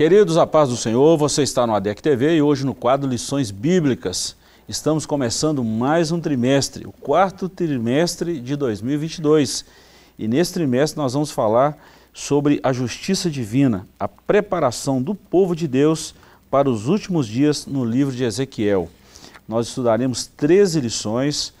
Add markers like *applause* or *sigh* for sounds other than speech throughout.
Queridos, a paz do Senhor, você está no ADEC TV e hoje no quadro Lições Bíblicas. Estamos começando mais um trimestre, o quarto trimestre de 2022. E nesse trimestre nós vamos falar sobre a justiça divina, a preparação do povo de Deus para os últimos dias no livro de Ezequiel. Nós estudaremos 13 lições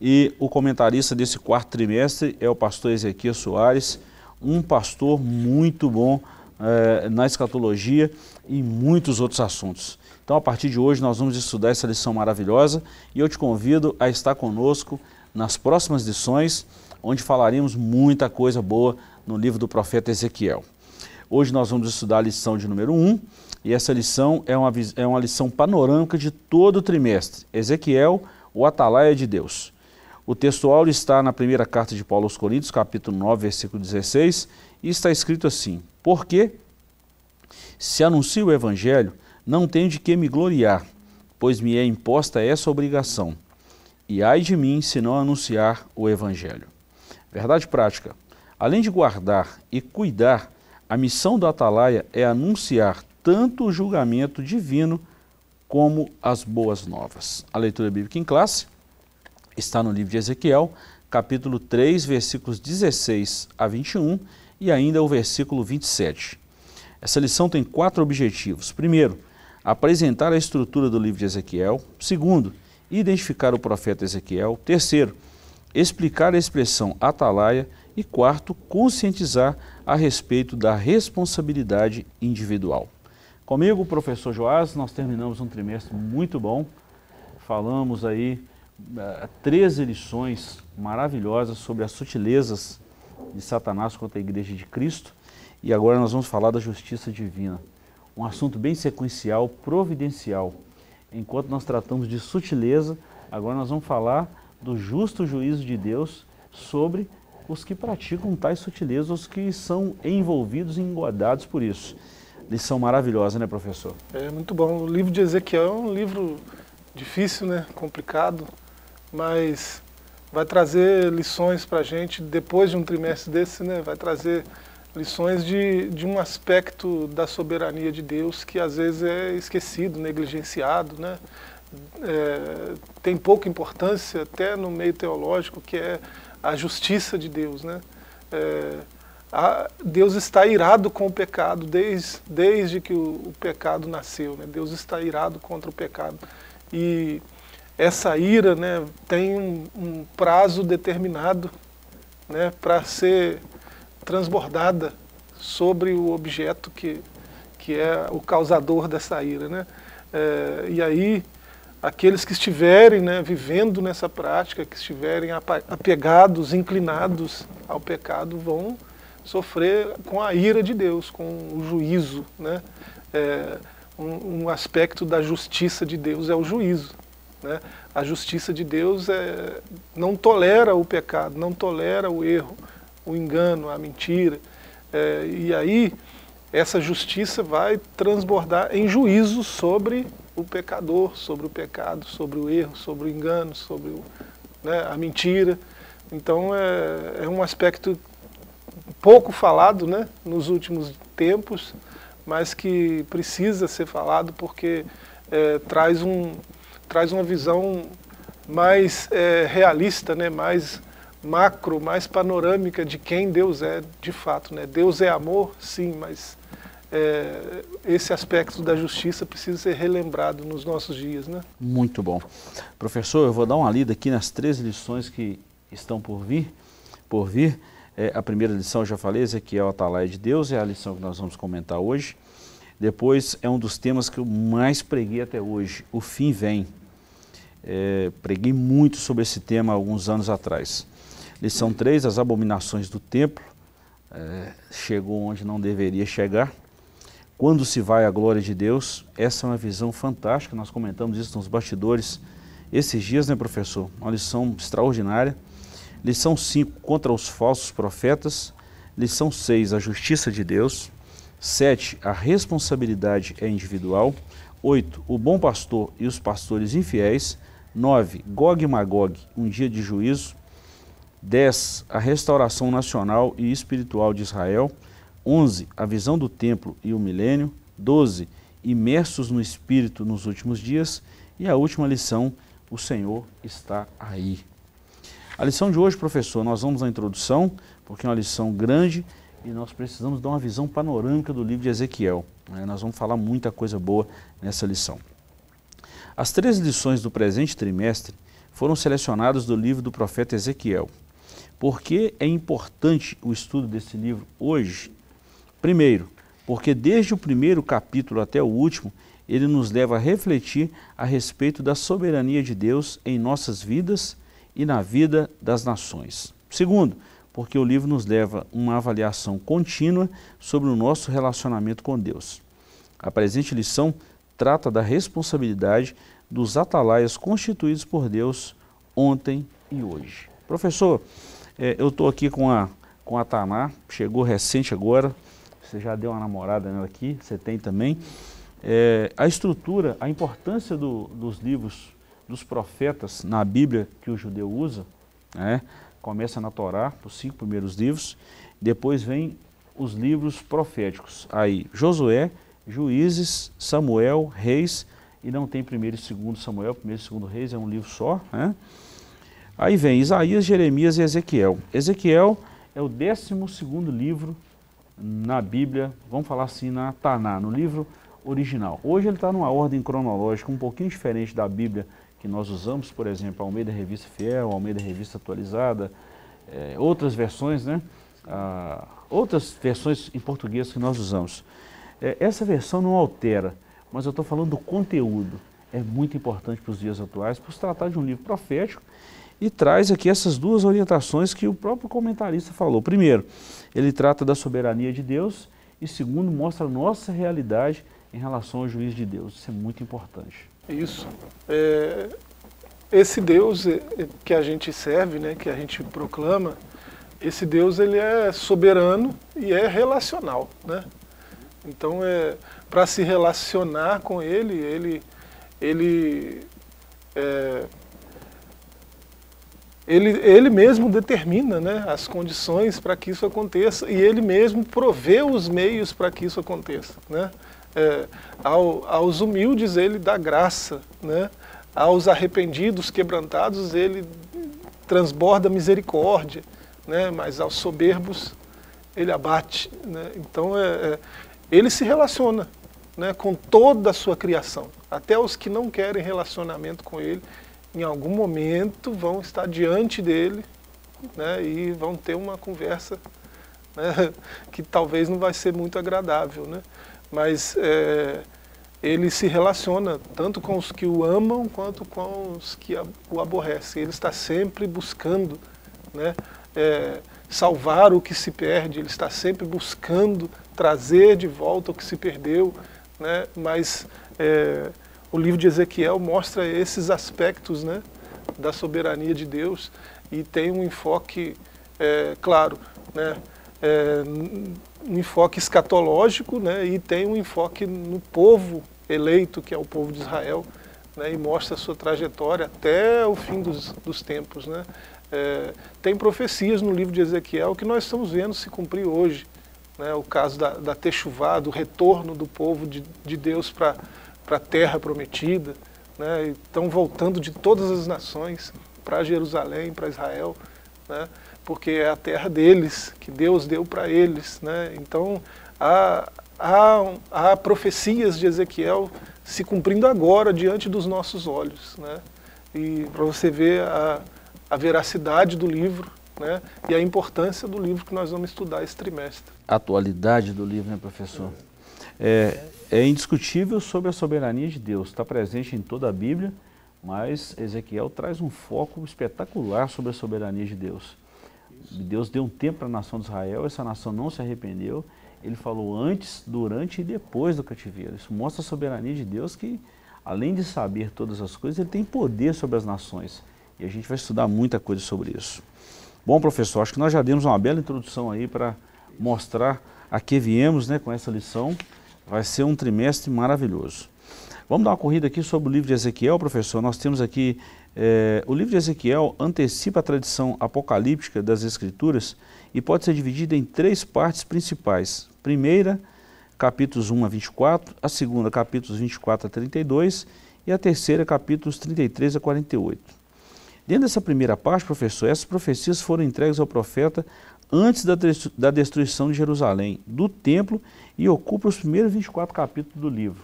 e o comentarista desse quarto trimestre é o pastor Ezequiel Soares, um pastor muito bom eh, na escatologia e muitos outros assuntos. Então, a partir de hoje, nós vamos estudar essa lição maravilhosa e eu te convido a estar conosco nas próximas lições, onde falaremos muita coisa boa no livro do profeta Ezequiel. Hoje nós vamos estudar a lição de número 1 e essa lição é uma, é uma lição panorâmica de todo o trimestre. Ezequiel, o atalaia de Deus. O textual está na primeira carta de Paulo aos Coríntios, capítulo 9, versículo 16, e está escrito assim: Porque se anuncio o evangelho, não tenho de que me gloriar, pois me é imposta essa obrigação. E ai de mim se não anunciar o evangelho. Verdade prática. Além de guardar e cuidar, a missão do atalaia é anunciar tanto o julgamento divino como as boas novas. A leitura bíblica em classe está no livro de Ezequiel, capítulo 3, versículos 16 a 21 e ainda o versículo 27. Essa lição tem quatro objetivos. Primeiro, apresentar a estrutura do livro de Ezequiel. Segundo, identificar o profeta Ezequiel. Terceiro, explicar a expressão atalaia. E quarto, conscientizar a respeito da responsabilidade individual. Comigo, professor Joás, nós terminamos um trimestre muito bom. Falamos aí 13 lições maravilhosas sobre as sutilezas de Satanás contra a igreja de Cristo. E agora nós vamos falar da justiça divina. Um assunto bem sequencial, providencial. Enquanto nós tratamos de sutileza, agora nós vamos falar do justo juízo de Deus sobre os que praticam tais sutilezas, os que são envolvidos e engodados por isso. Lição maravilhosa, né, professor? É muito bom. O livro de Ezequiel é um livro difícil, né, complicado, mas vai trazer lições para a gente depois de um trimestre desse, né? Vai trazer lições de, de um aspecto da soberania de Deus que às vezes é esquecido, negligenciado, né? É, tem pouca importância até no meio teológico, que é a justiça de Deus, né? É, a, Deus está irado com o pecado desde, desde que o, o pecado nasceu, né? Deus está irado contra o pecado. E essa ira né, tem um, um prazo determinado né, para ser transbordada sobre o objeto que, que é o causador dessa ira. Né? É, e aí, aqueles que estiverem né, vivendo nessa prática, que estiverem apegados, inclinados ao pecado, vão sofrer com a ira de Deus, com o juízo. Né? É, um, um aspecto da justiça de Deus é o juízo. Né? A justiça de Deus é, não tolera o pecado, não tolera o erro, o engano, a mentira. É, e aí essa justiça vai transbordar em juízo sobre o pecador, sobre o pecado, sobre o erro, sobre o engano, sobre o, né, a mentira. Então é, é um aspecto pouco falado né, nos últimos tempos, mas que precisa ser falado porque é, traz um, traz uma visão mais é, realista, né, mais macro, mais panorâmica de quem Deus é de fato. Né? Deus é amor, sim, mas é, esse aspecto da justiça precisa ser relembrado nos nossos dias. Né? Muito bom. Professor, eu vou dar uma lida aqui nas três lições que estão por vir. Por vir. É, a primeira lição, eu já falei, Ezequiel, Atalaia de Deus, é a lição que nós vamos comentar hoje. Depois é um dos temas que eu mais preguei até hoje, o fim vem. É, preguei muito sobre esse tema alguns anos atrás. Lição 3, as abominações do templo. É, chegou onde não deveria chegar. Quando se vai a glória de Deus, essa é uma visão fantástica, nós comentamos isso nos bastidores esses dias, né professor? Uma lição extraordinária. Lição 5, contra os falsos profetas. Lição 6, a justiça de Deus. 7, a responsabilidade é individual. 8, o bom pastor e os pastores infiéis. 9. Gog e Magog, um dia de juízo. 10. A restauração nacional e espiritual de Israel. 11. A visão do templo e o milênio. 12, imersos no Espírito nos últimos dias. E a última lição, o Senhor está aí. A lição de hoje, professor, nós vamos na introdução, porque é uma lição grande e nós precisamos dar uma visão panorâmica do livro de Ezequiel. Né? Nós vamos falar muita coisa boa nessa lição. As três lições do presente trimestre foram selecionadas do livro do profeta Ezequiel. Por que é importante o estudo desse livro hoje? Primeiro, porque desde o primeiro capítulo até o último, ele nos leva a refletir a respeito da soberania de Deus em nossas vidas e na vida das nações. Segundo, porque o livro nos leva uma avaliação contínua sobre o nosso relacionamento com Deus. A presente lição trata da responsabilidade dos atalaias constituídos por Deus ontem e hoje. Professor, é, eu estou aqui com a, com a Taná, chegou recente agora, você já deu uma namorada nela aqui, você tem também. É, a estrutura, a importância do, dos livros dos profetas na Bíblia que o judeu usa, né? começa na Torá, os cinco primeiros livros, depois vem os livros proféticos, aí Josué, Juízes, Samuel, Reis, e não tem primeiro e segundo Samuel, primeiro e segundo Reis, é um livro só, né? Aí vem Isaías, Jeremias e Ezequiel. Ezequiel é o décimo segundo livro na Bíblia, vamos falar assim, na Taná, no livro original. Hoje ele está numa ordem cronológica um pouquinho diferente da Bíblia que nós usamos, por exemplo, Almeida Revista Fiel, Almeida Revista Atualizada, é, outras versões, né? Ah, outras versões em português que nós usamos. É, essa versão não altera, mas eu estou falando do conteúdo. É muito importante para os dias atuais, por se tratar de um livro profético e traz aqui essas duas orientações que o próprio comentarista falou. Primeiro, ele trata da soberania de Deus e segundo, mostra a nossa realidade em relação ao juiz de Deus. Isso é muito importante. Isso. É, esse Deus é, que a gente serve, né, que a gente proclama, esse Deus ele é soberano e é relacional, né? Então, é, para se relacionar com Ele, Ele, ele, é, ele, ele mesmo determina né, as condições para que isso aconteça e Ele mesmo provê os meios para que isso aconteça. Né? é, ao, aos humildes ele dá graça, né? aos arrependidos, quebrantados, ele transborda misericórdia, né? mas aos soberbos ele abate. Né? Então é, é, ele se relaciona né, com toda a sua criação. Até os que não querem relacionamento com ele, em algum momento vão estar diante dele né, e vão ter uma conversa né, *laughs* que talvez não vai ser muito agradável. Né? mas é, ele se relaciona tanto com os que o amam quanto com os que o aborrecem. Ele está sempre buscando né, é, salvar o que se perde, ele está sempre buscando trazer de volta o que se perdeu, né, mas é, o livro de Ezequiel mostra esses aspectos né, da soberania de Deus e tem um enfoque, é, claro, né, é, um enfoque escatológico né, e tem um enfoque no povo eleito, que é o povo de Israel, né, e mostra a sua trajetória até o fim dos, dos tempos. Né. É, tem profecias no livro de Ezequiel que nós estamos vendo se cumprir hoje. Né, o caso da, da Techuvá, do retorno do povo de, de Deus para a terra prometida. Né, estão voltando de todas as nações para Jerusalém, para Israel. Né, porque é a terra deles, que Deus deu para eles. Né? Então, há, há, há profecias de Ezequiel se cumprindo agora diante dos nossos olhos. Né? E para você ver a, a veracidade do livro né? e a importância do livro que nós vamos estudar esse trimestre. A atualidade do livro, né, professor? É, é indiscutível sobre a soberania de Deus, está presente em toda a Bíblia, mas Ezequiel traz um foco espetacular sobre a soberania de Deus. Deus deu um tempo para a nação de Israel, essa nação não se arrependeu. Ele falou antes, durante e depois do cativeiro. Isso mostra a soberania de Deus que, além de saber todas as coisas, ele tem poder sobre as nações. E a gente vai estudar muita coisa sobre isso. Bom, professor, acho que nós já demos uma bela introdução aí para mostrar a que viemos né, com essa lição. Vai ser um trimestre maravilhoso. Vamos dar uma corrida aqui sobre o livro de Ezequiel, professor. Nós temos aqui é, o livro de Ezequiel antecipa a tradição apocalíptica das Escrituras e pode ser dividido em três partes principais. Primeira, capítulos 1 a 24, a segunda, capítulos 24 a 32 e a terceira, capítulos 33 a 48. Dentro dessa primeira parte, professor, essas profecias foram entregues ao profeta antes da, destruição de Jerusalém, do templo, e ocupam os primeiros 24 capítulos do livro.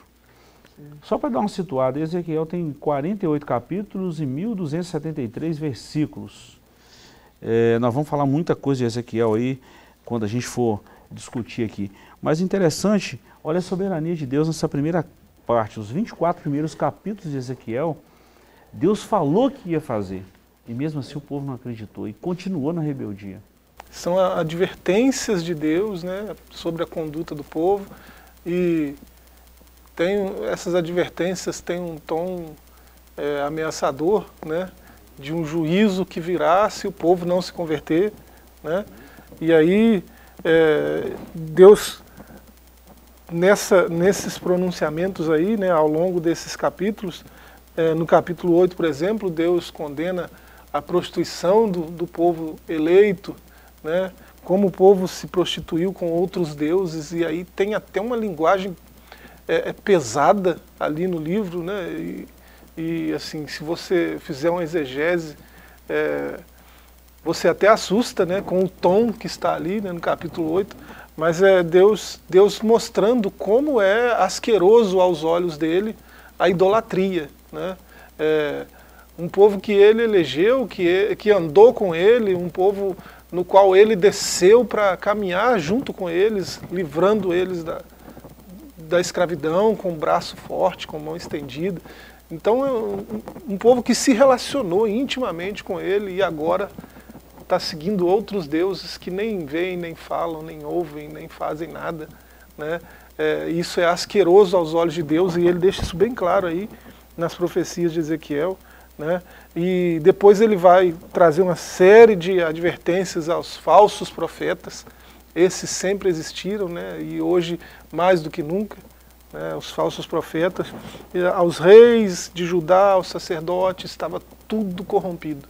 Só para dar uma situada, Ezequiel tem 48 capítulos e 1.273 versículos. É, nós vamos falar muita coisa de Ezequiel aí, quando a gente for discutir aqui. Mas interessante, olha a soberania de Deus nessa primeira parte, os 24 primeiros capítulos de Ezequiel, Deus falou que ia fazer, e mesmo assim o povo não acreditou e continuou na rebeldia. São advertências de Deus né, sobre a conduta do povo e tem, essas advertências têm um tom é, ameaçador, né, de um juízo que virá se o povo não se converter. Né, e aí é, Deus, nessa, nesses pronunciamentos aí, né, ao longo desses capítulos, é, no capítulo 8, por exemplo, Deus condena a prostituição do, do povo eleito, né, como o povo se prostituiu com outros deuses, e aí tem até uma linguagem é, é pesada ali no livro, né, e, e, assim, se você fizer uma exegese, é, você até assusta né, com o tom que está ali né, no capítulo 8, mas é Deus, Deus mostrando como é asqueroso aos olhos dele a idolatria. Né? É, um povo que ele elegeu, que, que andou com ele, um povo no qual ele desceu para caminhar junto com eles, livrando eles da, da escravidão, com o braço forte, com a mão estendida. Então, é um, um povo que se relacionou intimamente com ele e agora está seguindo outros deuses que nem veem, nem falam, nem ouvem, nem fazem nada. Né? É, isso é asqueroso aos olhos de Deus e ele deixa isso bem claro aí nas profecias de Ezequiel. Né? E depois ele vai trazer uma série de advertências aos falsos profetas. Esses sempre existiram né? e hoje mais do que nunca. Né? Os falsos profetas, aos reis de Judá, aos sacerdotes, estava tudo corrompido.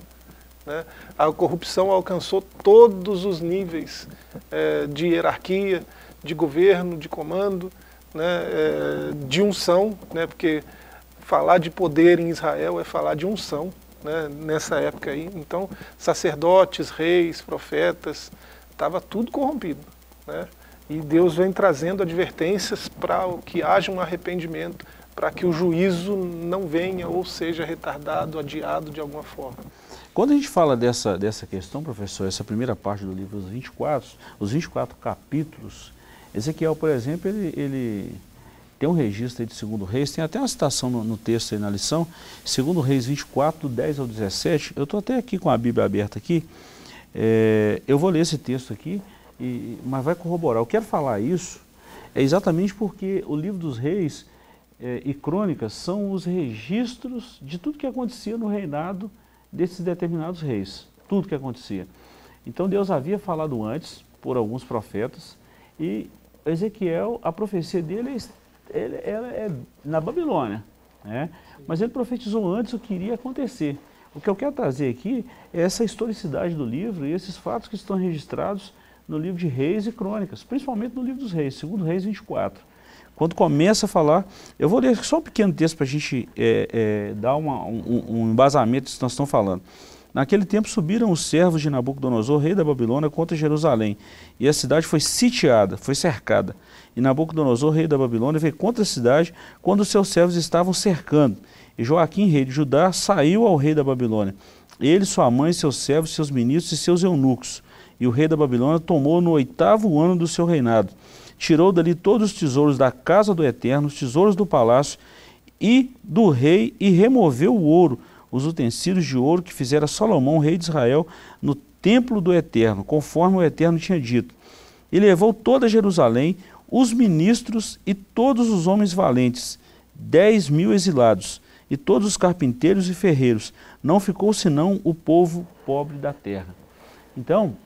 Né? A corrupção alcançou todos os níveis é, de hierarquia, de governo, de comando, né? É, de unção, né? porque falar de poder em Israel é falar de unção né? nessa época aí. Então, sacerdotes, reis, profetas, estava tudo corrompido. Né? E Deus vem trazendo advertências para que haja um arrependimento, para que o juízo não venha ou seja retardado, adiado de alguma forma. Quando a gente fala dessa, dessa questão, professor, essa primeira parte do livro, os 24, os 24 capítulos, Ezequiel, por exemplo, ele, ele tem um registro aí de segundo reis, tem até uma citação no, no texto aí na lição, segundo reis 24, do 10 ao 17, eu estou até aqui com a Bíblia aberta aqui, é, eu vou ler esse texto aqui, e, mas vai corroborar. Eu quero falar isso é exatamente porque o livro dos reis é, e crônicas são os registros de tudo que acontecia no reinado desses determinados reis, tudo que acontecia. Então Deus havia falado antes, por alguns profetas, e Ezequiel, a profecia dele é, ele, ela é na Babilônia, né? mas ele profetizou antes o que iria acontecer. O que eu quero trazer aqui é essa historicidade do livro e esses fatos que estão registrados no livro de Reis e Crônicas, principalmente no livro dos Reis, segundo Reis 24. Quando começa a falar, eu vou ler só um pequeno texto para a gente é, é, dar uma, um, um, embasamento do que nós estamos falando. Naquele tempo subiram os servos de Nabucodonosor, rei da Babilônia, contra Jerusalém, e a cidade foi sitiada, foi cercada. E Nabucodonosor, rei da Babilônia, veio contra a cidade quando os seus servos estavam cercando. E Joaquim, rei de Judá, saiu ao rei da Babilônia. Ele, sua mãe, seus servos, seus ministros e seus eunucos. E o rei da Babilônia tomou no oitavo ano do seu reinado tirou dali todos os tesouros da casa do Eterno, os tesouros do palácio e do rei, e removeu o ouro, os utensílios de ouro que fizera Salomão, rei de Israel, no templo do Eterno, conforme o Eterno tinha dito. E levou toda Jerusalém, os ministros e todos os homens valentes, dez mil exilados, e todos os carpinteiros e ferreiros. Não ficou senão o povo pobre da terra. Então,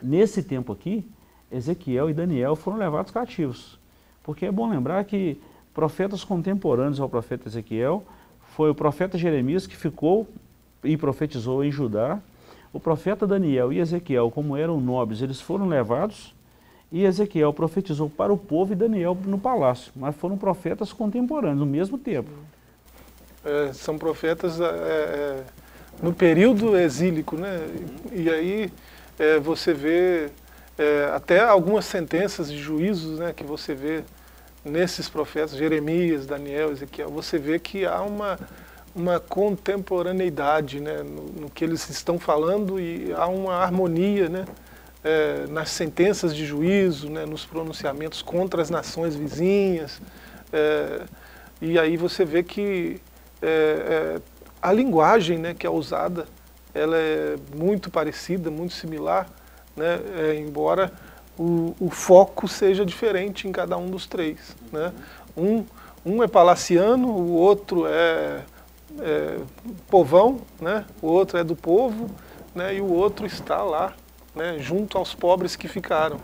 nesse tempo aqui, Ezequiel e Daniel foram levados cativos. Porque é bom lembrar que profetas contemporâneos ao profeta Ezequiel foi o profeta Jeremias que ficou e profetizou em Judá. O profeta Daniel e Ezequiel, como eram nobres, eles foram levados e Ezequiel profetizou para o povo e Daniel no palácio, mas foram profetas contemporâneos, no mesmo tempo. É, são profetas é, é, no período exílico, né? E, e aí é, você vê é, até algumas sentenças de juízos né, que você vê nesses profetas, Jeremias, Daniel, Ezequiel, você vê que há uma, uma contemporaneidade né, no, no que eles estão falando e há uma harmonia né, é, nas sentenças de juízo, né, nos pronunciamentos contra as nações vizinhas. É, e aí você vê que é, é a linguagem né, que é usada ela é muito parecida, muito similar, né, é, embora o, o, foco seja diferente em cada um dos três. Né? Um, um é palaciano, o outro é, é povão, né? o outro é do povo, né? e o outro está lá, né? junto aos pobres que ficaram.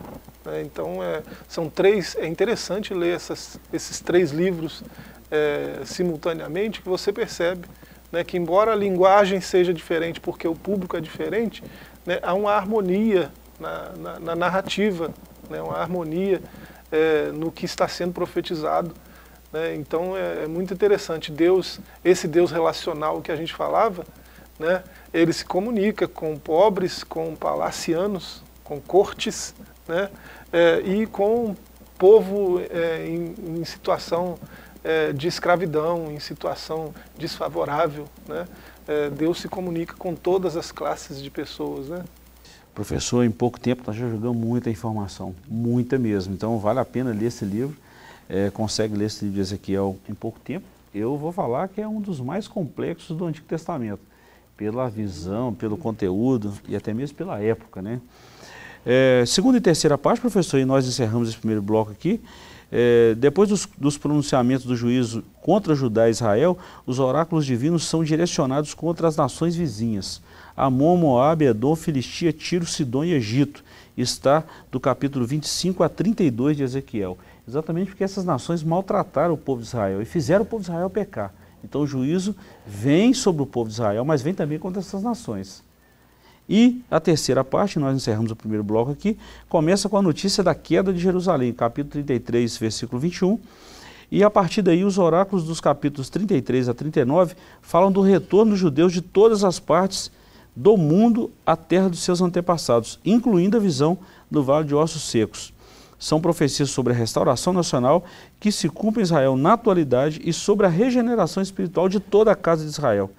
Né? Então é, são três, é interessante ler essas, esses três livros é, simultaneamente, que você percebe né, que embora a linguagem seja diferente porque o público é diferente, né, há uma harmonia na, na, na narrativa, né, uma harmonia é, no que está sendo profetizado. Né, então é, é, muito interessante. Deus, esse Deus relacional que a gente falava, né, ele se comunica com pobres, com palacianos, com cortes, né, é, e com povo é, em, em situação é, de escravidão, em situação desfavorável. Né? É, Deus se comunica com todas as classes de pessoas. Né? Professor, em pouco tempo nós já jogamos muita informação, muita mesmo. Então vale a pena ler esse livro. É, consegue ler esse livro de Ezequiel em pouco tempo. Eu vou falar que é um dos mais complexos do Antigo Testamento, pela visão, pelo conteúdo e até mesmo pela época. Né? É, segunda e terceira parte, professor, e nós encerramos esse primeiro bloco aqui. É, depois dos, dos, pronunciamentos do juízo contra Judá e Israel, os oráculos divinos são direcionados contra as nações vizinhas. Amon, Moab, Edom, Filistia, Tiro, Sidom e Egito. Está do capítulo 25 a 32 de Ezequiel. Exatamente porque essas nações maltrataram o povo de Israel e fizeram o povo de Israel pecar. Então o juízo vem sobre o povo de Israel, mas vem também contra essas nações. E a terceira parte, nós encerramos o primeiro bloco aqui, começa com a notícia da queda de Jerusalém, capítulo 33, versículo 21. E a partir daí, os oráculos dos capítulos 33 a 39 falam do retorno dos judeus de todas as partes do mundo à terra dos seus antepassados, incluindo a visão do Vale de Ossos Secos. São profecias sobre a restauração nacional que se cumpre em Israel na atualidade e sobre a regeneração espiritual de toda a casa de Israel.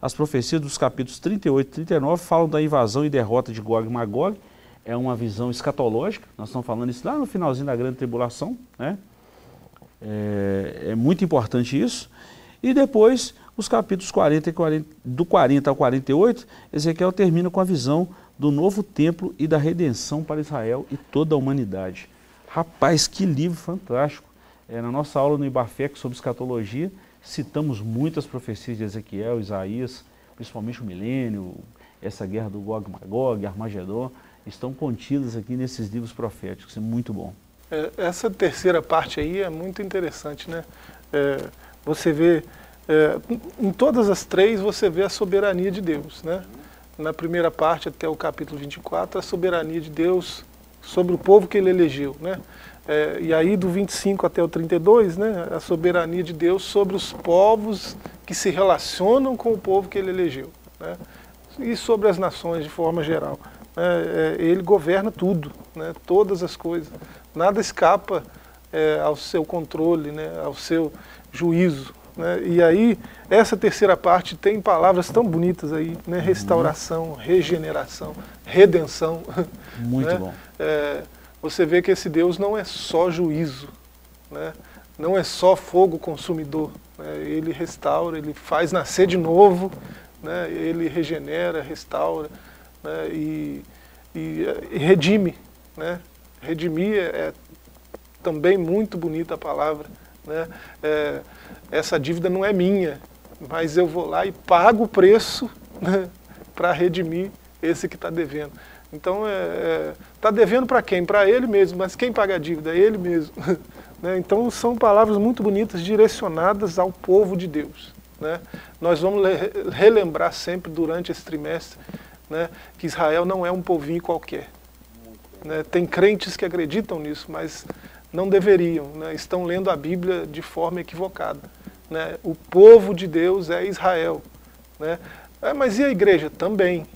As profecias dos capítulos 38 e 39 falam da invasão e derrota de Gog e Magog. É uma visão escatológica, nós estamos falando isso lá no finalzinho da grande tribulação. Né? É, é muito importante isso. E depois, os capítulos 40 e 40, do 40 ao 48, Ezequiel termina com a visão do novo templo e da redenção para Israel e toda a humanidade. Rapaz, que livro fantástico! É, na nossa aula no Ibafec sobre escatologia, Citamos muitas profecias de Ezequiel, Isaías, principalmente o milênio, essa guerra do Gog Magog, Armagedon, estão contidas aqui nesses livros proféticos, é muito bom. É, essa terceira parte aí é muito interessante, né? É, você vê, é, em todas as três você vê a soberania de Deus, né? Na primeira parte, até o capítulo 24, a soberania de Deus sobre o povo que ele elegeu, né? É, e aí do 25 até o 32, né, a soberania de Deus sobre os povos que se relacionam com o povo que ele elegeu. Né, e sobre as nações de forma geral. É, é, ele governa tudo, né, todas as coisas. Nada escapa é, ao seu controle, né, ao seu juízo. Né, e aí, essa terceira parte tem palavras tão bonitas aí, né, restauração, regeneração, redenção. *laughs* Muito né, bom. É, você vê que esse Deus não é só juízo, né? não é só fogo consumidor. Né? Ele restaura, ele faz nascer de novo, né? ele regenera, restaura né? e, e, e, redime. Né? Redimir é, é, também muito bonita a palavra. Né? É, essa dívida não é minha, mas eu vou lá e pago o preço né? para redimir esse que está devendo. Então, está é, é tá devendo para quem? Para ele mesmo, mas quem paga a dívida? É ele mesmo. *laughs* né? Então, são palavras muito bonitas direcionadas ao povo de Deus. Né? Nós vamos relembrar sempre durante esse trimestre né, que Israel não é um povinho qualquer. Né? Tem crentes que acreditam nisso, mas não deveriam, né? estão lendo a Bíblia de forma equivocada. Né? O povo de Deus é Israel. Né? É, mas e a igreja? Também,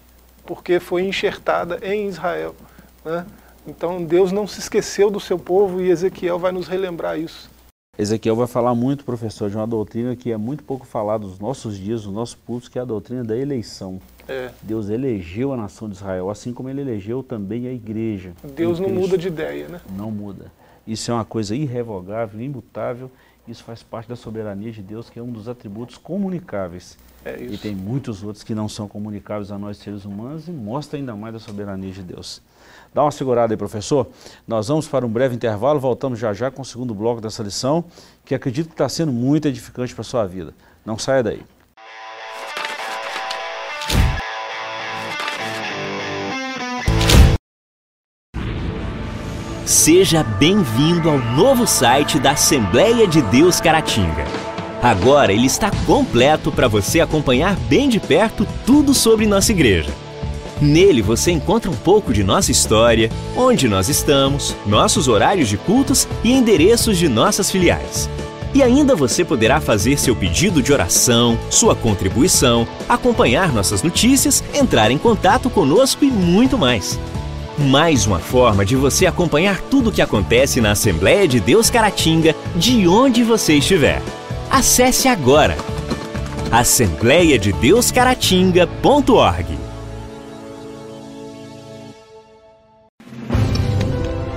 porque foi enxertada em Israel. Né? Então Deus não se esqueceu do seu povo e Ezequiel vai nos relembrar isso. Ezequiel vai falar muito, professor, de uma doutrina que é muito pouco falada nos nossos dias, nos nossos cultos, que é a doutrina da eleição. É. Deus elegeu a nação de Israel, assim como ele elegeu também a igreja. Deus não muda de ideia, né? Não muda. Isso é uma coisa irrevogável, imutável. Isso faz parte da soberania de Deus, que é um dos atributos comunicáveis. É e tem muitos outros que não são comunicáveis a nós seres humanos e mostra ainda mais a soberania de Deus. Dá uma segurada aí, professor. Nós vamos para um breve intervalo, voltamos já já com o segundo bloco dessa lição, que acredito que está sendo muito edificante para a sua vida. Não saia daí. Seja bem-vindo ao novo site da Assembleia de Deus Caratinga. Agora ele está completo para você acompanhar bem de perto tudo sobre nossa igreja. Nele você encontra um pouco de nossa história, onde nós estamos, nossos horários de cultos e endereços de nossas filiais. E ainda você poderá fazer seu pedido de oração, sua contribuição, acompanhar nossas notícias, entrar em contato conosco e muito mais. Mais uma forma de você acompanhar tudo o que acontece na Assembleia de Deus Caratinga, de onde você estiver. Acesse agora assembleiadedeuscaratinga.org.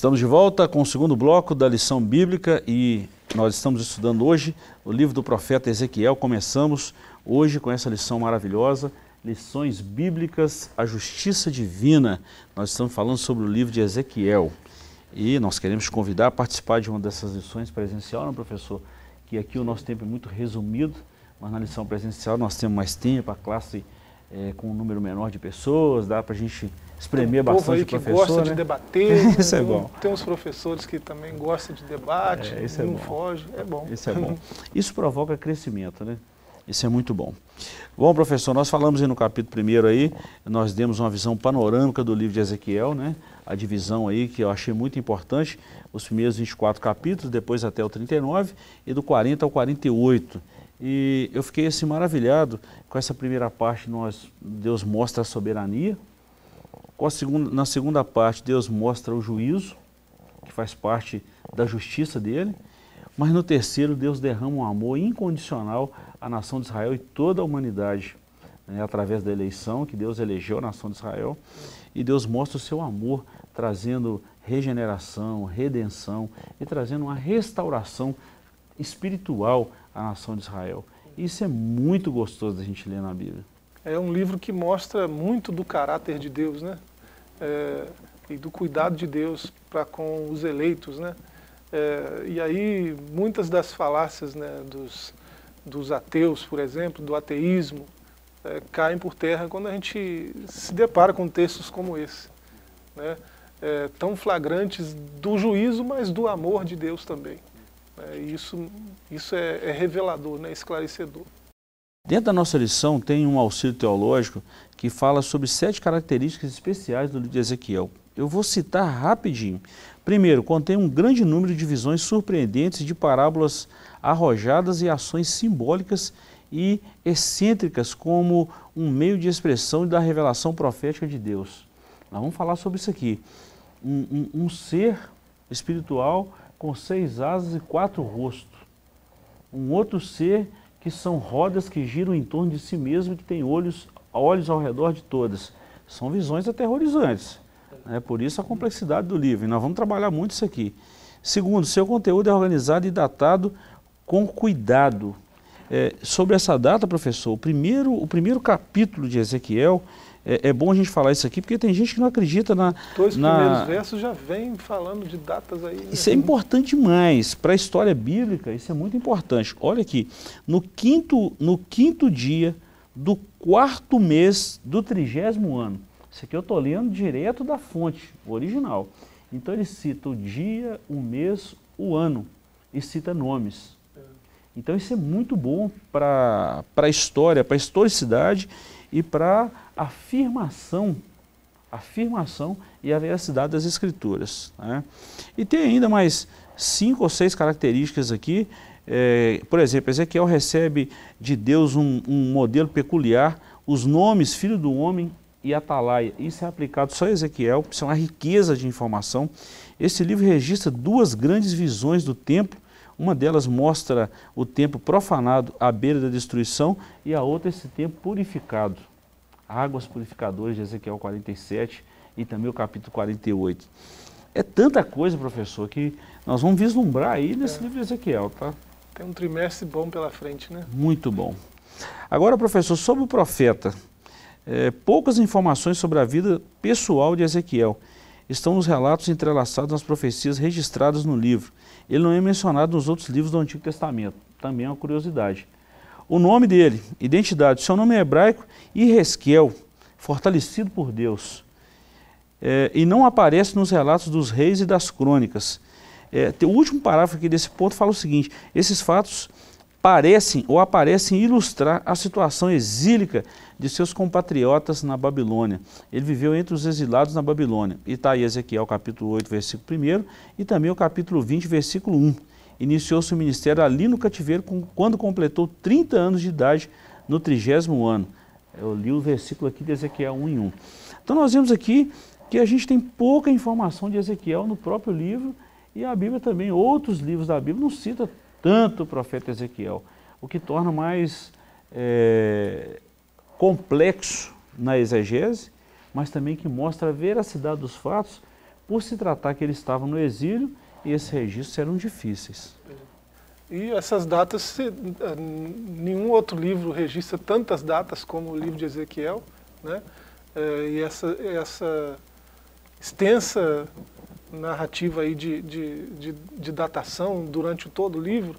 Estamos de volta com o segundo bloco da lição bíblica e nós estamos estudando hoje o livro do profeta Ezequiel. Começamos hoje com essa lição maravilhosa, lições bíblicas, a justiça divina. Nós estamos falando sobre o livro de Ezequiel e nós queremos convidar a participar de uma dessas lições presencial, não, professor? Que aqui o nosso tempo é muito resumido, mas na lição presencial nós temos mais tempo, a classe é, com um número menor de pessoas, dá para a gente espremer bastante aí que professor, gosta né? de debater. *laughs* isso é bom. Tem uns professores que também gostam de debate, é, isso é não bom. foge, é bom. Isso é bom. *laughs* Isso provoca crescimento, né? Isso é muito bom. Bom, professor, nós falamos aí no capítulo 1 aí, nós demos uma visão panorâmica do livro de Ezequiel, né? A divisão aí que eu achei muito importante, os primeiros 24 capítulos, depois até o 39 e do 40 ao 48. E eu fiquei assim maravilhado com essa primeira parte, nós Deus mostra a soberania, Segunda, na segunda parte, Deus mostra o juízo, que faz parte da justiça dele. Mas no terceiro, Deus derrama um amor incondicional à nação de Israel e toda a humanidade, né, através da eleição que Deus elegeu a nação de Israel. E Deus mostra o seu amor, trazendo regeneração, redenção e trazendo uma restauração espiritual à nação de Israel. Isso é muito gostoso da gente ler na Bíblia. É um livro que mostra muito do caráter de Deus, né? É, e do cuidado de Deus para com os eleitos, né? É, e aí muitas das falácias né, dos, dos ateus, por exemplo, do ateísmo, é, caem por terra quando a gente se depara com textos como esse, né? Tão flagrantes do juízo, mas do amor de Deus também. É, isso isso é, é revelador, né, esclarecedor. Dentro da nossa lição tem um auxílio teológico que fala sobre sete características especiais do livro de Ezequiel. Eu vou citar rapidinho. Primeiro, contém um grande número de visões surpreendentes de parábolas arrojadas e ações simbólicas e excêntricas como um meio de expressão da revelação profética de Deus. Nós vamos falar sobre isso aqui. Um, um, um ser espiritual com seis asas e quatro rostos. Um outro ser que são rodas que giram em torno de si mesmo e que tem olhos, olhos ao redor de todas. São visões aterrorizantes. É por isso a complexidade do livro. E nós vamos trabalhar muito isso aqui. Segundo, seu conteúdo é organizado e datado com cuidado. É, sobre essa data, professor, o primeiro, o primeiro capítulo de Ezequiel, é, é, bom a gente falar isso aqui, porque tem gente que não acredita na... Dois na... primeiros versos já vem falando de datas aí. Né? Isso é importante demais. Para a história bíblica, isso é muito importante. Olha aqui, no quinto, no quinto dia do quarto mês do trigésimo ano. Isso aqui eu estou lendo direto da fonte original. Então ele cita o dia, o mês, o ano e cita nomes. Então isso é muito bom para a história, para a historicidade e para afirmação, afirmação e a veracidade das escrituras. Né? E tem ainda mais cinco ou seis características aqui. É, por exemplo, Ezequiel recebe de Deus um, um modelo peculiar, os nomes filho do homem e atalaia. Isso é aplicado só a Ezequiel, isso é uma riqueza de informação. Esse livro registra duas grandes visões do templo uma delas mostra o tempo profanado à beira da destruição e a outra esse tempo purificado. Águas purificadoras de Ezequiel 47 e também o capítulo 48. É tanta coisa, professor, que nós vamos vislumbrar aí nesse é. livro de Ezequiel, tá? Tem um trimestre bom pela frente, né? Muito bom. Agora, professor, sobre o profeta, é, poucas informações sobre a vida pessoal de Ezequiel estão nos relatos entrelaçados nas profecias registradas no livro ele não é mencionado nos outros livros do Antigo Testamento. Também é uma curiosidade. O nome dele, identidade, seu nome é hebraico, Iresquel, fortalecido por Deus. É, e não aparece nos relatos dos reis e das crônicas. É, o último parágrafo aqui desse ponto fala o seguinte, esses fatos parecem ou aparecem ilustrar a situação exílica de seus compatriotas na Babilônia. Ele viveu entre os exilados na Babilônia. E está aí Ezequiel capítulo 8, versículo 1 e também o capítulo 20, versículo 1. Iniciou seu ministério ali no cativeiro quando completou 30 anos de idade no trigésimo ano. Eu li o versículo aqui de Ezequiel 1 em 1. Então nós vemos aqui que a gente tem pouca informação de Ezequiel no próprio livro e a Bíblia também, outros livros da Bíblia não cita tanto o profeta Ezequiel, o que torna mais é, complexo na exegese, mas também que mostra a veracidade dos fatos, por se tratar que eles estavam no exílio e esses registros eram difíceis. E essas datas, nenhum outro livro registra tantas datas como o livro de Ezequiel, né? É, e essa, essa extensa narrativa aí de, de, de, de datação durante todo o livro,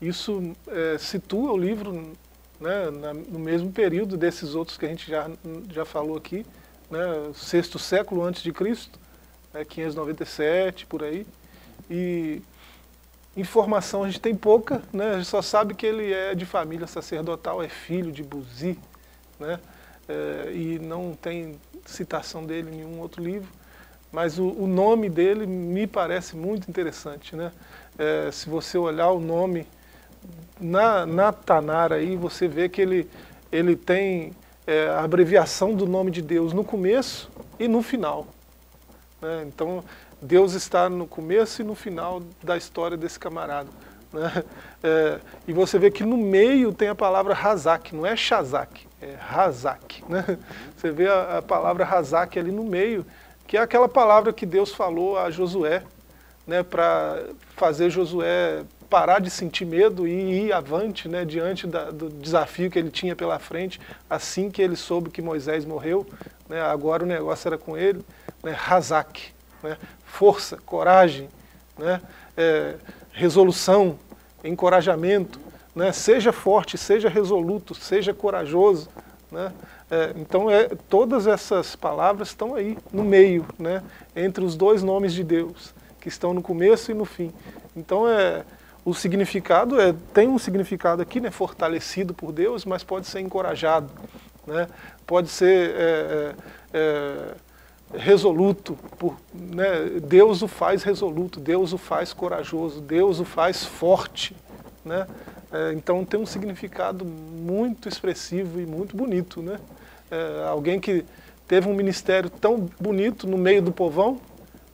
isso é, situa o livro né, na, no mesmo período desses outros que a gente já, já falou aqui, né, sexto século antes de Cristo, né, 597, por aí. E informação a gente tem pouca, né, a gente só sabe que ele é de família sacerdotal, é filho de Buzi, né, é, e não tem citação dele em nenhum outro livro. Mas o, o nome dele me parece muito interessante. Né? É, se você olhar o nome na, na Tanara aí, você vê que ele, ele tem é, a abreviação do nome de Deus no começo e no final. Né? Então, Deus está no começo e no final da história desse camarada. Né? É, e você vê que no meio tem a palavra Razak, não é Shazak, é Razak. Né? Você vê a, a palavra Razak ali no meio, que é aquela palavra que Deus falou a Josué, né, para fazer Josué parar de sentir medo e ir avante né, diante da, do desafio que ele tinha pela frente, assim que ele soube que Moisés morreu, né, agora o negócio era com ele, né, Hazak, né, força, coragem, né, é, resolução, encorajamento, né, seja forte, seja resoluto, seja corajoso, né, é, então, é, todas essas palavras estão aí, no meio, né, entre os dois nomes de Deus, que estão no começo e no fim. Então, é, o significado é, tem um significado aqui, né, fortalecido por Deus, mas pode ser encorajado, né, pode ser é, é, é resoluto, por, né, Deus o faz resoluto, Deus o faz corajoso, Deus o faz forte. Né? É, então tem um significado muito expressivo e muito bonito. Né? É, alguém que teve um ministério tão bonito no meio do povão,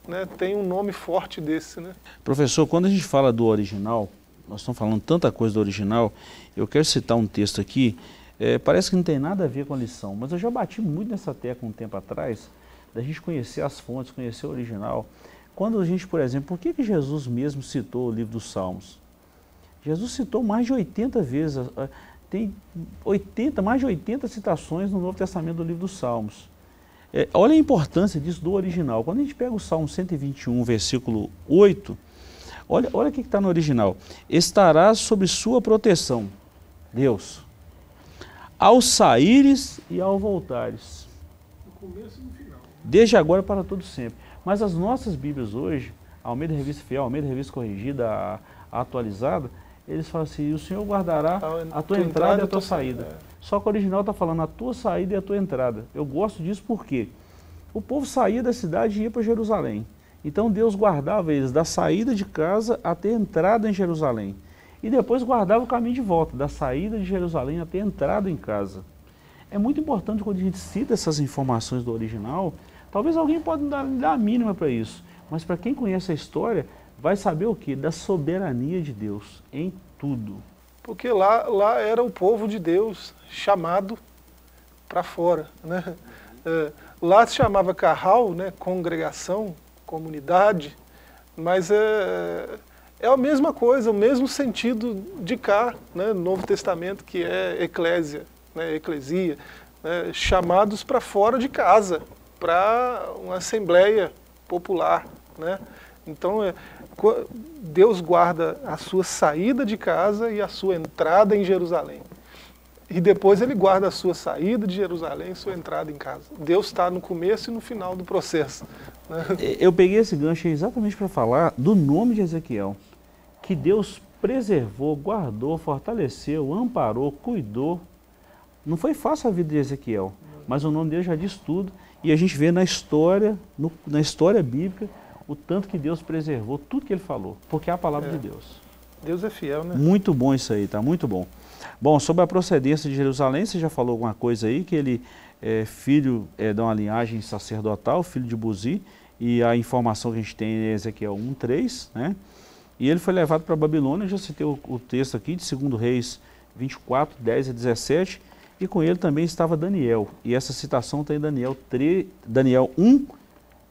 né, tem um nome forte desse. Né? Professor, quando a gente fala do original, nós estamos falando tanta coisa do original, eu quero citar um texto aqui, é, parece que não tem nada a ver com a lição, mas eu já bati muito nessa tecla um tempo atrás, da gente conhecer as fontes, conhecer o original. Quando a gente, por exemplo, por que, que Jesus mesmo citou o livro dos Salmos? Jesus citou mais de 80 vezes, tem 80, mais de 80 citações no Novo Testamento do livro dos Salmos. É, olha a importância disso do original. Quando a gente pega o Salmo 121, versículo 8, olha, olha o que está no original. Estará sob sua proteção, Deus, ao saíres e ao voltares. No começo e no final. Desde agora para todo sempre. Mas as nossas Bíblias hoje, Almeida Revista Fiel, Almeida Revista Corrigida, a, a atualizada, eles falam assim, o Senhor guardará a, a tua, entrada, e a tua saída. Só que o original está falando a tua saída e a tua entrada. Eu gosto disso porque o povo saía da cidade e ia para Jerusalém. Então Deus guardava eles da saída de casa até a entrada em Jerusalém. E depois guardava o caminho de volta, da saída de Jerusalém até a entrada em casa. É muito importante quando a gente cita essas informações do original, talvez alguém pode dar, dar a mínima para isso, mas para quem conhece a história, vai saber o que? Da soberania de Deus em tudo. Porque lá, lá era o povo de Deus chamado para fora. Né? É, lá se chamava carral, né? congregação, comunidade, mas é, é a mesma coisa, o mesmo sentido de cá, né? no Novo Testamento, que é eclésia, né? eclesia, né? chamados para fora de casa, para uma assembleia popular. Né? Então, é, Deus guarda a sua saída de casa e a sua entrada em Jerusalém. E depois ele guarda a sua saída de Jerusalém e sua entrada em casa. Deus está no começo e no final do processo. Né? Eu peguei esse gancho exatamente para falar do nome de Ezequiel. Que Deus preservou, guardou, fortaleceu, amparou, cuidou. Não foi fácil a vida de Ezequiel, mas o nome dele já diz tudo. E a gente vê na história, no, na história bíblica, o tanto que Deus preservou tudo que ele falou, porque é a palavra é. de Deus. Deus é fiel, né? Muito bom isso aí, tá? Muito bom. Bom, sobre a procedência de Jerusalém, você já falou alguma coisa aí, que ele é filho é, de uma linhagem sacerdotal, filho de Buzi, e a informação que a gente tem é Ezequiel 1.3, né? E ele foi levado para a Babilônia, já citei o, o texto aqui de 2 Reis 24, 10 a 17, e com ele também estava Daniel. E essa citação está em Daniel, 3, Daniel 1,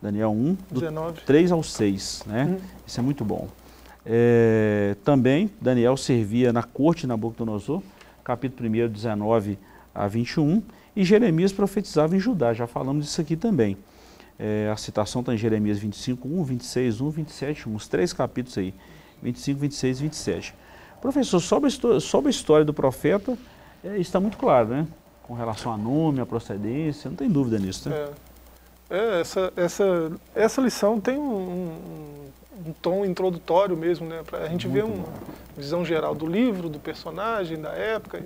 Daniel 1, do 19. 3 ao 6. Né? Uhum. Isso é muito bom. É, também Daniel servia na corte de Nabucodonosor, capítulo 1, 19 a 21, e Jeremias profetizava em Judá, já falamos disso aqui também. É, a citação está em Jeremias 25, 1, 26, 1, 27, 1, os três capítulos aí, 25, 26 e 27. Professor, sobre a, sobre a história do profeta, é, está muito claro, né? Com relação a nome, a procedência, não tem dúvida nisso, né? É. É, essa, essa, essa lição tem um, um, tom introdutório mesmo, né? Para a gente ver uma visão geral do livro, do personagem, da época.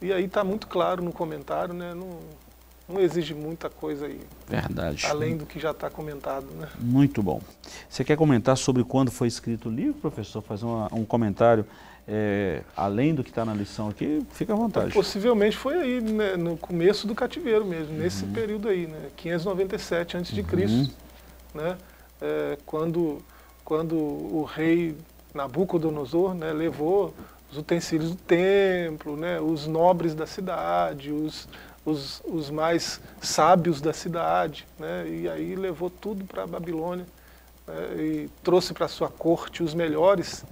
E aí está muito claro no comentário, né? Não, não exige muita coisa aí. Verdade. Além do que já está comentado, né? Muito bom. Você quer comentar sobre quando foi escrito o livro, professor? Fazer uma, um comentário é, além do que está na lição aqui, fica à vontade. Possivelmente foi aí, né, no começo do cativeiro mesmo, nesse uhum. período aí, né, 597 a.C., uhum. né, é, quando, quando o rei Nabucodonosor né, levou os utensílios do templo, né, os nobres da cidade, os, os, os mais sábios da cidade, né, e aí levou tudo para a Babilônia né, e trouxe para sua corte os melhores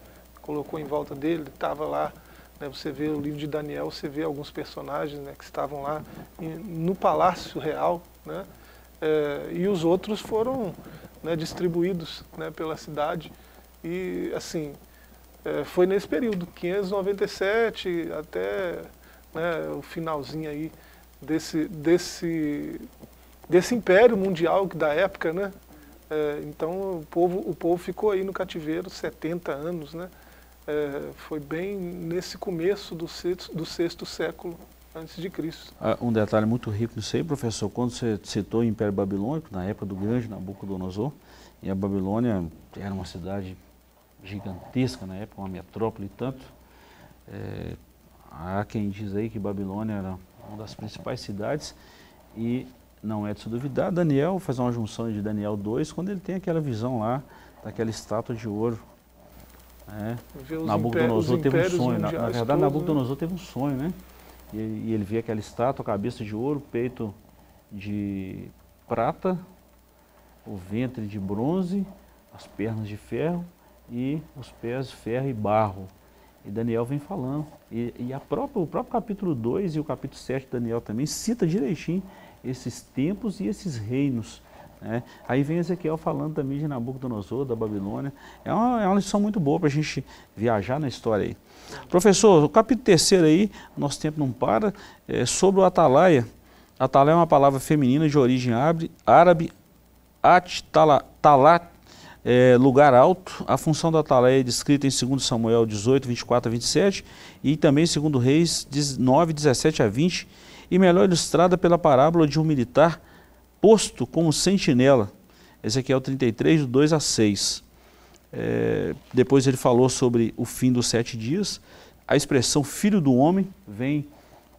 colocou em volta dele, estava lá, né, você vê o livro de Daniel, você vê alguns personagens né, que estavam lá no Palácio Real, né, é, e os outros foram né, distribuídos né, pela cidade. E assim, é, foi nesse período, 597 até né, o finalzinho aí desse, desse, desse império mundial da época, né? É, então o povo, o povo ficou aí no cativeiro 70 anos, né? É, foi bem nesse começo do sexto, do sexto século antes de Cristo. Ah, um detalhe muito rico nisso aí, professor, quando você citou o Império Babilônico, na época do grande Nabucodonosor, e a Babilônia era uma cidade gigantesca na época, uma metrópole tanto, é, há quem diz aí que Babilônia era uma das principais cidades e não é de se duvidar, Daniel faz uma junção de Daniel 2, quando ele tem aquela visão lá, daquela estátua de ouro. É. Nabucodonosor teve um sonho, na, na verdade Nabucodonosor né? teve um sonho, né? E, e ele vê aquela estátua, cabeça de ouro, peito de prata, o ventre de bronze, as pernas de ferro e os pés de ferro e barro. E Daniel vem falando. E, e a própria, o próprio capítulo 2 e o capítulo 7 de Daniel também cita direitinho esses tempos e esses reinos. Né? Aí vem Ezequiel falando também de Nabucodonosor, da Babilônia. É uma, é uma lição muito boa para a gente viajar na história aí. Professor, o capítulo terceiro aí, nosso tempo não para, é sobre o atalaia. Atalaia é uma palavra feminina de origem árabe, at, talat, é, lugar alto. A função do atalaia é descrita em 2 Samuel 18, 24 a 27 e também em 2 Reis 9, 17 a 20 e melhor ilustrada pela parábola de um militar posto como sentinela. Ezequiel 33, 2 a 6. É, depois ele falou sobre o fim dos sete dias. A expressão filho do homem vem,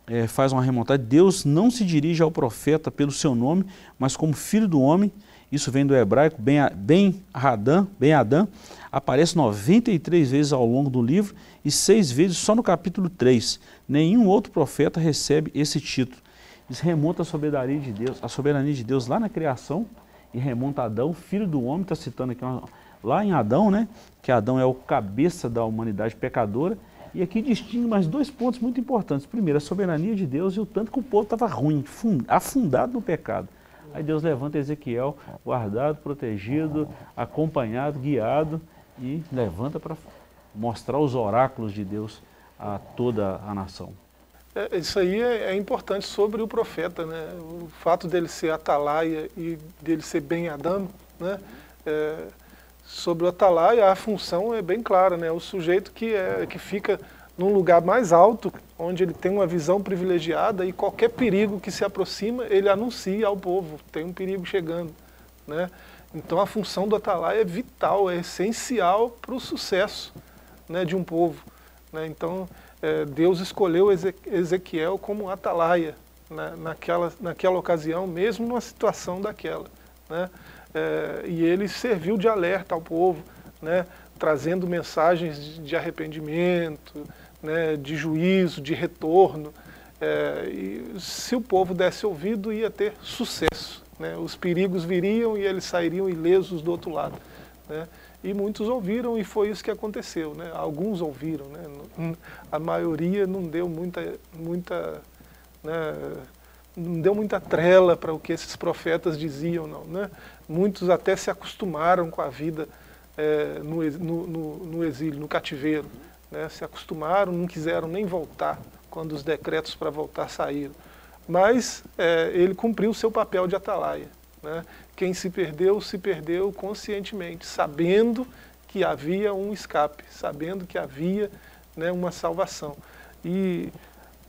é, faz uma remontagem. Deus não se dirige ao profeta pelo seu nome, mas como filho do homem. Isso vem do hebraico, Ben, ben Adão, ben Adão, aparece 93 vezes ao longo do livro e seis vezes só no capítulo 3. Nenhum outro profeta recebe esse título. Isso remonta à soberania de Deus, a soberania de Deus lá na criação e remonta a Adão, filho do homem, está citando aqui uma, lá em Adão, né? Que Adão é o cabeça da humanidade pecadora. E aqui distingue mais dois pontos muito importantes. Primeiro, a soberania de Deus e o tanto que o povo estava ruim, afundado no pecado. Aí Deus levanta Ezequiel, guardado, protegido, acompanhado, guiado, e levanta para mostrar os oráculos de Deus a toda a nação. É, isso aí é, é, importante sobre o profeta, né? O fato dele ser atalaia e dele ser bem Adão, né? É, sobre o atalaia a função é bem clara, né? O sujeito que, é, que fica num lugar mais alto, onde ele tem uma visão privilegiada e qualquer perigo que se aproxima, ele anuncia ao povo, tem um perigo chegando, né? Então a função do atalaia é vital, é essencial para o sucesso né, de um povo. Né? Então é, Deus escolheu Ezequiel como atalaia né, naquela, naquela ocasião, mesmo numa situação daquela. Né? É, e ele serviu de alerta ao povo, né, trazendo mensagens de arrependimento, né, de juízo, de retorno. É, e se o povo desse ouvido, ia ter sucesso. Né? Os perigos viriam e eles sairiam ilesos do outro lado. Né? E muitos ouviram e foi isso que aconteceu. Né? Alguns ouviram, né? a maioria não deu muita, muita, né? não deu muita trela para o que esses profetas diziam. não. Né? Muitos até se acostumaram com a vida é, no, no, no, exílio, no cativeiro. Né? Se acostumaram, não quiseram nem voltar quando os decretos para voltar saíram mas é, ele cumpriu o seu papel de atalaia. Né? Quem se perdeu, se perdeu conscientemente, sabendo que havia um escape, sabendo que havia né, uma salvação. E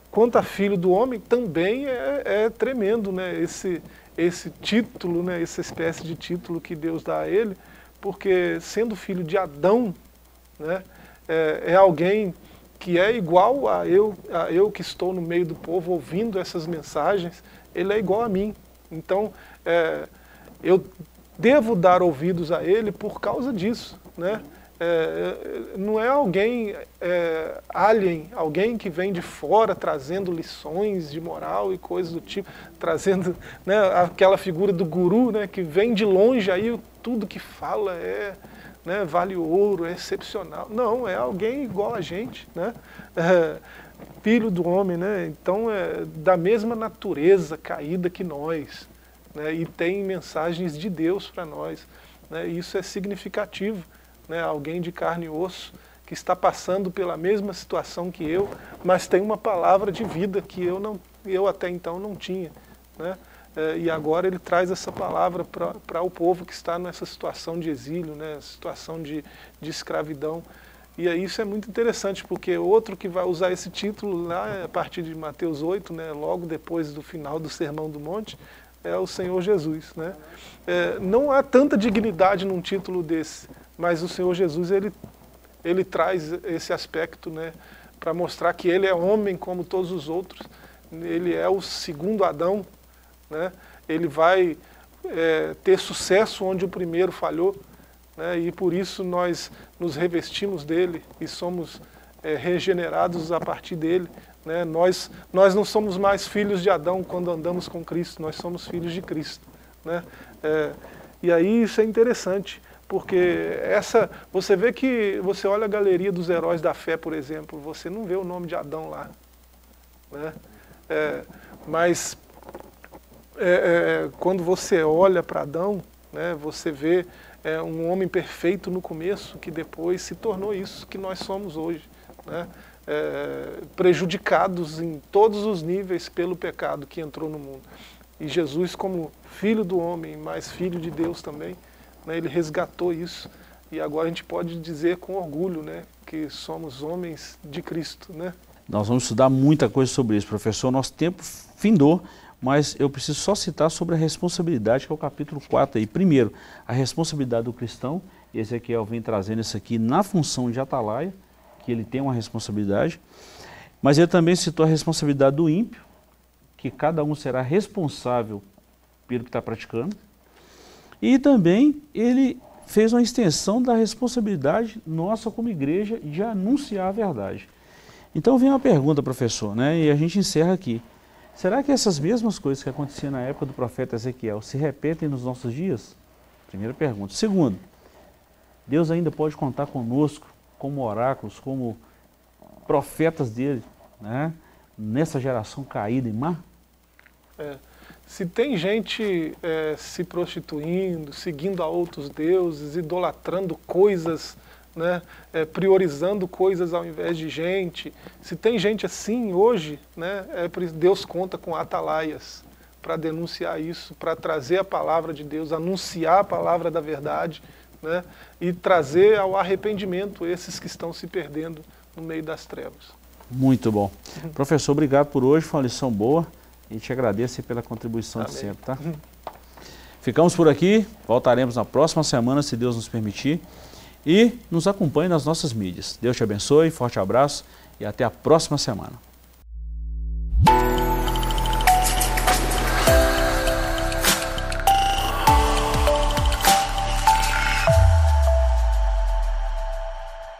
quanto a filho do homem, também é, é tremendo né, esse, esse título, né, essa espécie de título que Deus dá a ele, porque sendo filho de Adão, né, é, é alguém que é igual a eu, a eu que estou no meio do povo ouvindo essas mensagens, ele é igual a mim. Então, é, eu devo dar ouvidos a ele por causa disso. Né? É, não é alguém é, alien, alguém que vem de fora trazendo lições de moral e coisas do tipo, trazendo né, aquela figura do guru né, que vem de longe, aí tudo que fala é né, vale ouro, é excepcional. Não, é alguém igual a gente, né? É, filho do homem, né? Então é da mesma natureza caída que nós, né? E tem mensagens de Deus para nós, né? Isso é significativo, né? Alguém de carne e osso que está passando pela mesma situação que eu, mas tem uma palavra de vida que eu não, eu até então não tinha, né? É, e agora ele traz essa palavra para o povo que está nessa situação de exílio, né, situação de, de escravidão. E isso é muito interessante, porque outro que vai usar esse título lá, a partir de Mateus 8, né, logo depois do final do Sermão do Monte, é o Senhor Jesus. Né? É, não há tanta dignidade num título desse, mas o Senhor Jesus ele, ele traz esse aspecto né, para mostrar que ele é homem como todos os outros, ele é o segundo Adão, né? ele vai é, ter sucesso onde o primeiro falhou, né? e por isso nós nos revestimos dele e somos é, regenerados a partir dele. Né? Nós, nós não somos mais filhos de Adão quando andamos com Cristo, nós somos filhos de Cristo. Né? É, e aí isso é interessante, porque essa, você vê que, você olha a galeria dos heróis da fé, por exemplo, você não vê o nome de Adão lá. Né? É, mas é, é, quando você olha para Adão, né, você vê é, um homem perfeito no começo, que depois se tornou isso que nós somos hoje. Né? É, prejudicados em todos os níveis pelo pecado que entrou no mundo. E Jesus, como filho do homem, mas filho de Deus também, né, ele resgatou isso. E agora a gente pode dizer com orgulho né, que somos homens de Cristo. Né? Nós vamos estudar muita coisa sobre isso, professor. Nosso tempo findou, mas eu preciso só citar sobre a responsabilidade, que é o capítulo 4 aí. Primeiro, a responsabilidade do cristão, Ezequiel vem trazendo isso aqui na função de atalaia, que ele tem uma responsabilidade, mas ele também citou a responsabilidade do ímpio, que cada um será responsável pelo que está praticando, e também ele fez uma extensão da responsabilidade nossa como igreja de anunciar a verdade. Então vem uma pergunta, professor, né, e a gente encerra aqui. Será que essas mesmas coisas que aconteciam na época do profeta Ezequiel se repetem nos nossos dias? Primeira pergunta. Segundo, Deus ainda pode contar conosco como oráculos, como profetas dele, né? nessa geração caída em mar? É, se tem gente é, se prostituindo, seguindo a outros deuses, idolatrando coisas né, é, priorizando coisas ao invés de gente. Se tem gente assim hoje, né, é, Deus conta com atalaias para denunciar isso, para trazer a palavra de Deus, anunciar a palavra da verdade né, e trazer ao arrependimento esses que estão se perdendo no meio das trevas. Muito bom. Professor, obrigado por hoje, foi uma lição boa e te agradeço pela contribuição Amém. de sempre. Tá? Ficamos por aqui, voltaremos na próxima semana, se Deus nos permitir e nos acompanhe nas nossas mídias. Deus te abençoe, forte abraço e até a próxima semana.